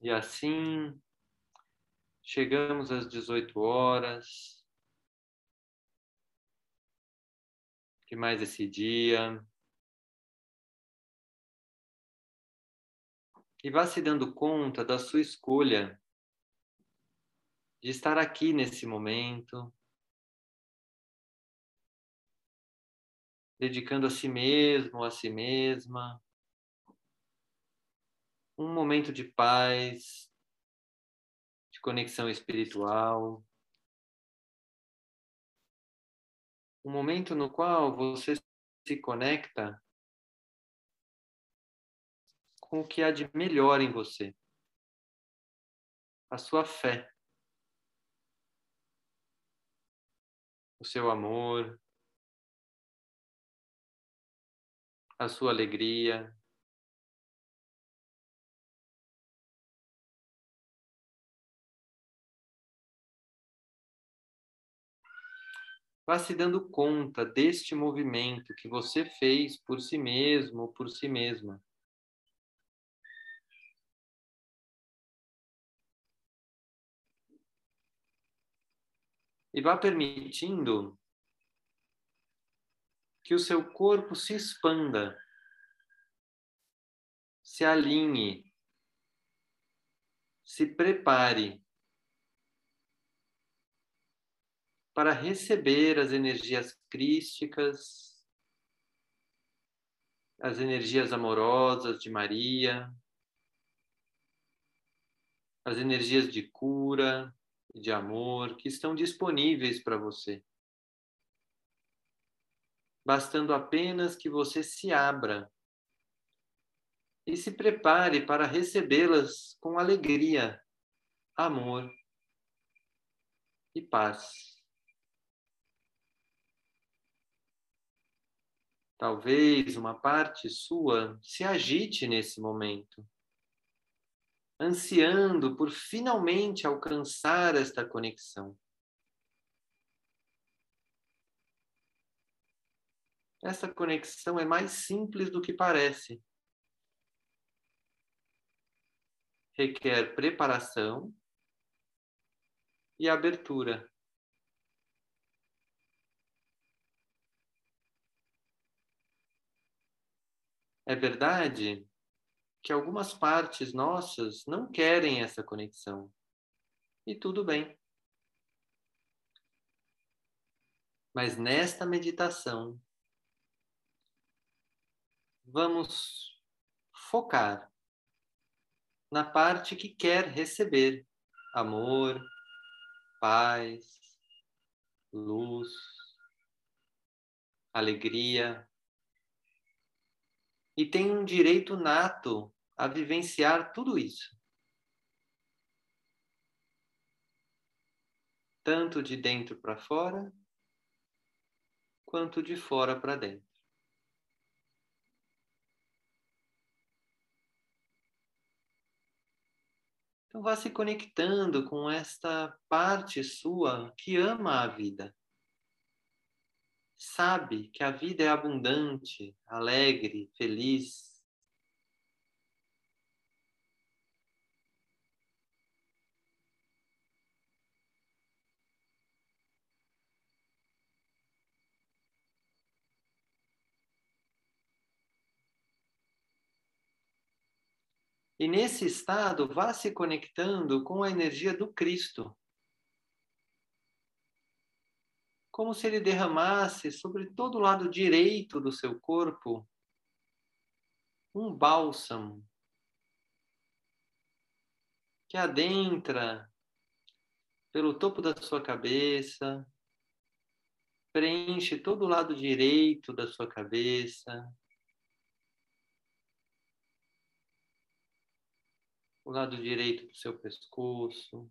E assim chegamos às 18 horas. Que mais esse dia? E vá se dando conta da sua escolha de estar aqui nesse momento, dedicando a si mesmo, a si mesma, um momento de paz, de conexão espiritual, um momento no qual você se conecta com o que há de melhor em você, a sua fé, o seu amor, a sua alegria, Vá se dando conta deste movimento que você fez por si mesmo ou por si mesma. E vá permitindo que o seu corpo se expanda, se alinhe, se prepare para receber as energias crísticas, as energias amorosas de Maria, as energias de cura e de amor que estão disponíveis para você. Bastando apenas que você se abra e se prepare para recebê-las com alegria, amor e paz. Talvez uma parte sua se agite nesse momento, ansiando por finalmente alcançar esta conexão. Essa conexão é mais simples do que parece. Requer preparação e abertura. É verdade que algumas partes nossas não querem essa conexão. E tudo bem. Mas nesta meditação, vamos focar na parte que quer receber amor, paz, luz, alegria, e tem um direito nato a vivenciar tudo isso. Tanto de dentro para fora, quanto de fora para dentro. Então vá se conectando com esta parte sua que ama a vida sabe que a vida é abundante, alegre, feliz. E nesse estado, vá se conectando com a energia do Cristo, como se ele derramasse sobre todo o lado direito do seu corpo um bálsamo que adentra pelo topo da sua cabeça, preenche todo o lado direito da sua cabeça, o lado direito do seu pescoço,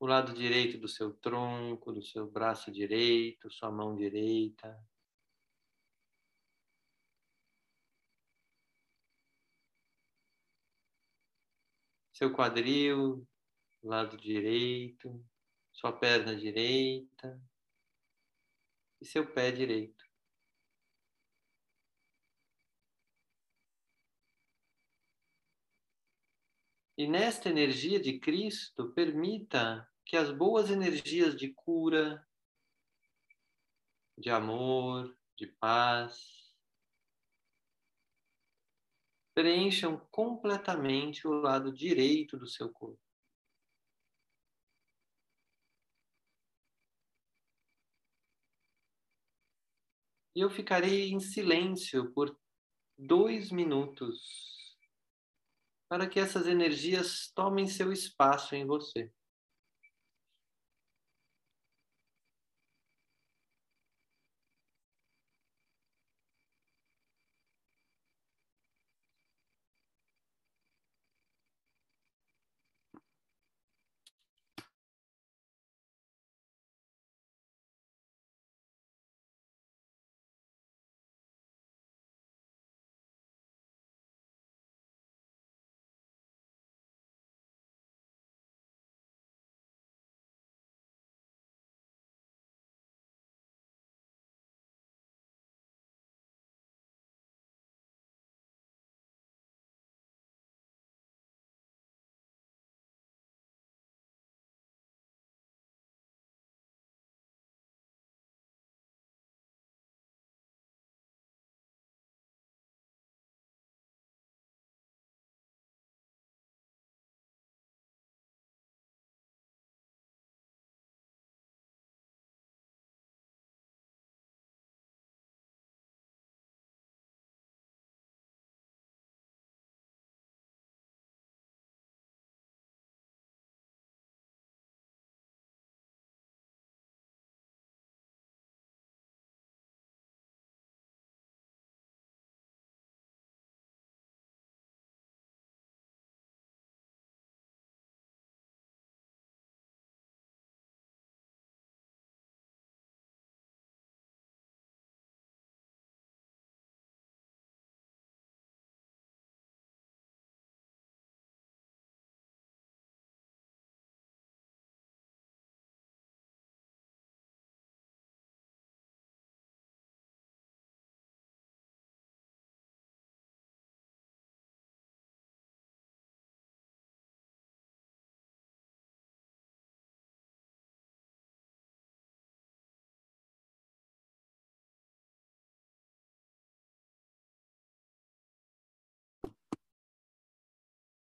o lado direito do seu tronco, do seu braço direito, sua mão direita. Seu quadril, lado direito, sua perna direita e seu pé direito. E nesta energia de Cristo, permita que as boas energias de cura, de amor, de paz, preencham completamente o lado direito do seu corpo. E eu ficarei em silêncio por dois minutos para que essas energias tomem seu espaço em você.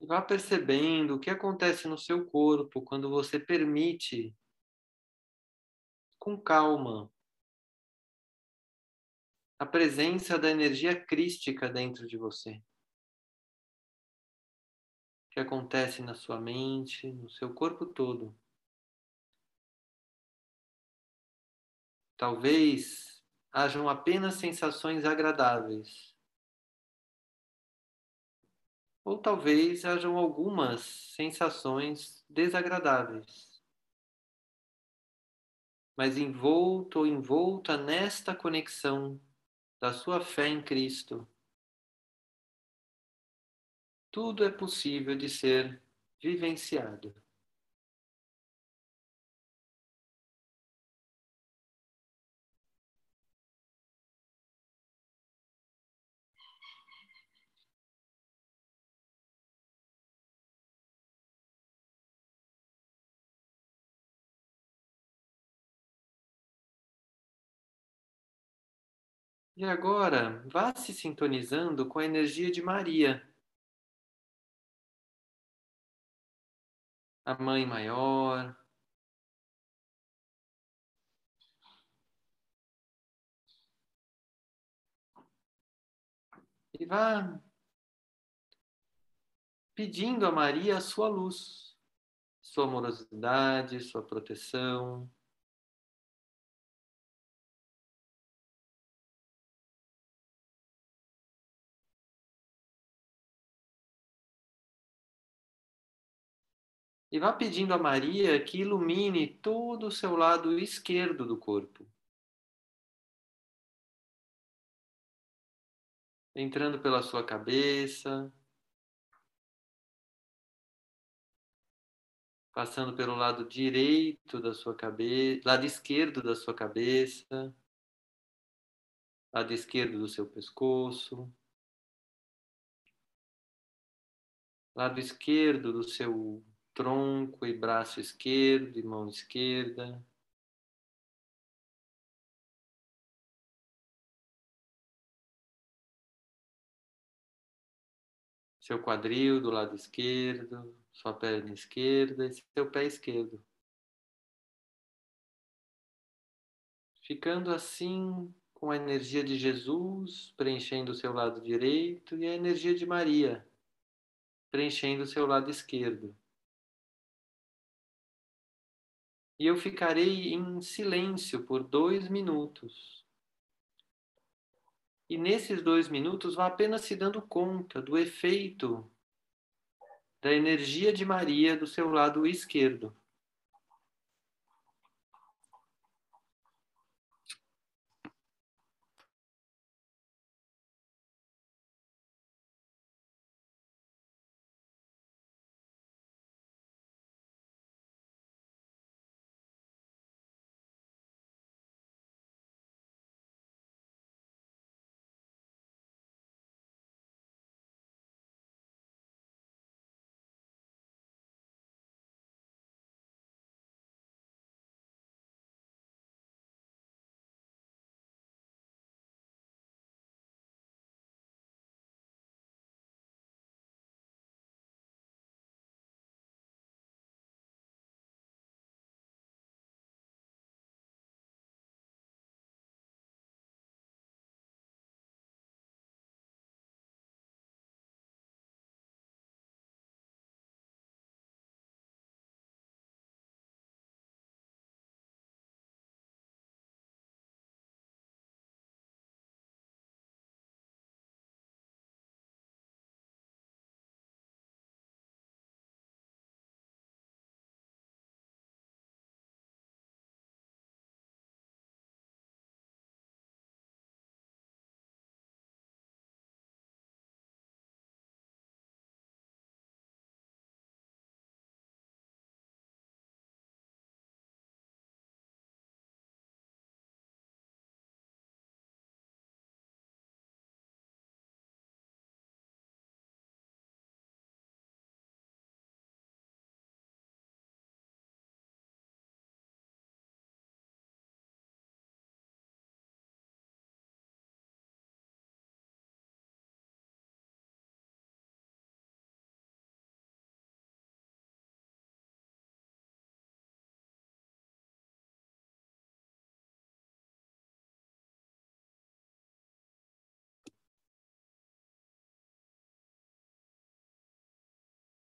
Vá percebendo o que acontece no seu corpo quando você permite, com calma, a presença da energia crística dentro de você. O que acontece na sua mente, no seu corpo todo. Talvez hajam apenas sensações agradáveis ou talvez hajam algumas sensações desagradáveis. Mas envolto ou envolta nesta conexão da sua fé em Cristo, tudo é possível de ser vivenciado. E agora, vá se sintonizando com a energia de Maria, a Mãe Maior. E vá pedindo a Maria a sua luz, sua amorosidade, sua proteção. E vá pedindo a Maria que ilumine todo o seu lado esquerdo do corpo. Entrando pela sua cabeça, passando pelo lado direito da sua cabeça, lado esquerdo da sua cabeça, lado esquerdo do seu pescoço, lado esquerdo do seu tronco e braço esquerdo e mão esquerda. Seu quadril do lado esquerdo, sua perna esquerda e seu pé esquerdo. Ficando assim com a energia de Jesus preenchendo o seu lado direito e a energia de Maria preenchendo o seu lado esquerdo. E eu ficarei em silêncio por dois minutos. E nesses dois minutos, vá apenas se dando conta do efeito da energia de Maria do seu lado esquerdo.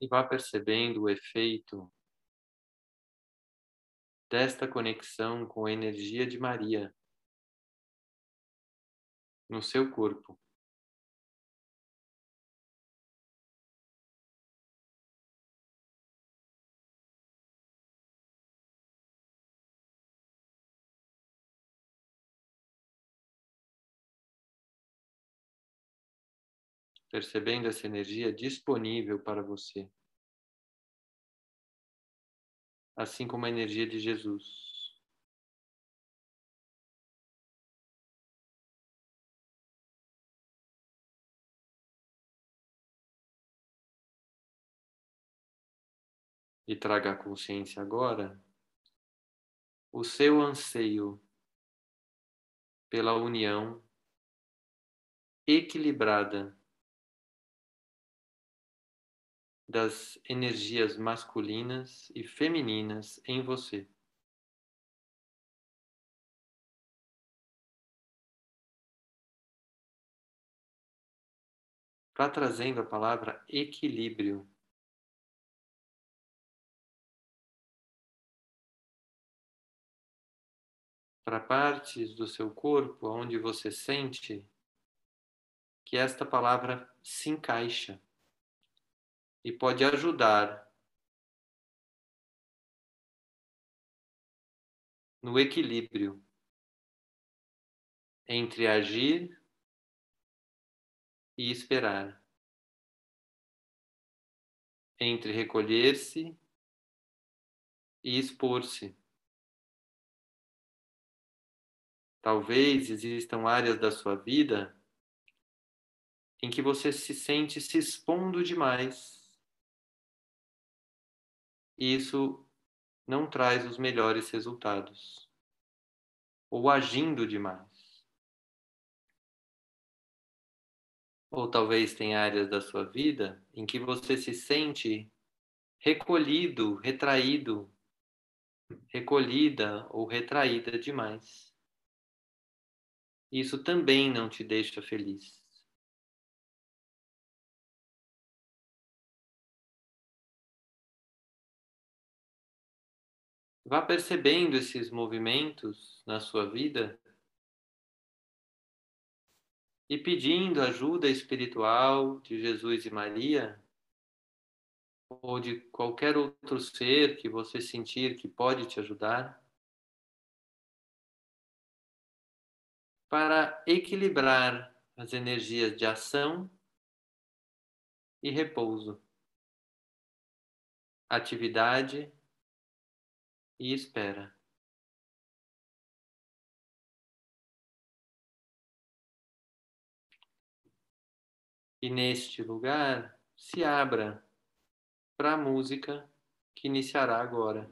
E vá percebendo o efeito desta conexão com a energia de Maria no seu corpo. Percebendo essa energia disponível para você. Assim como a energia de Jesus. E traga a consciência agora o seu anseio pela união equilibrada das energias masculinas e femininas em você. Vá trazendo a palavra equilíbrio. Para partes do seu corpo onde você sente que esta palavra se encaixa e pode ajudar. No equilíbrio entre agir e esperar, entre recolher-se e expor-se. Talvez existam áreas da sua vida em que você se sente se expondo demais isso não traz os melhores resultados. Ou agindo demais. Ou talvez tem áreas da sua vida em que você se sente recolhido, retraído, recolhida ou retraída demais. Isso também não te deixa feliz. Vá percebendo esses movimentos na sua vida e pedindo ajuda espiritual de Jesus e Maria ou de qualquer outro ser que você sentir que pode te ajudar para equilibrar as energias de ação e repouso, atividade e espera. E neste lugar, se abra para a música que iniciará agora.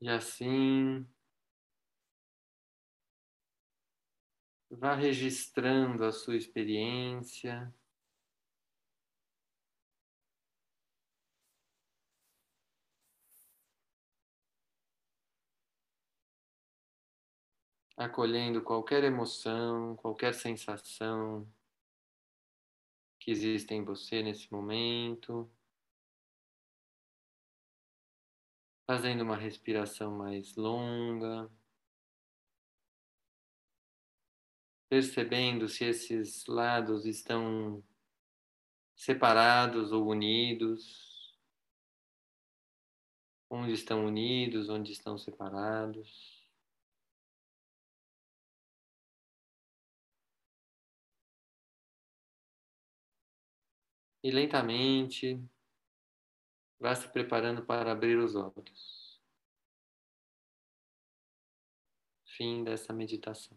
E assim, vá registrando a sua experiência. Acolhendo qualquer emoção, qualquer sensação que existe em você nesse momento. Fazendo uma respiração mais longa. Percebendo se esses lados estão separados ou unidos. Onde estão unidos, onde estão separados. E lentamente vá se preparando para abrir os olhos. Fim dessa meditação.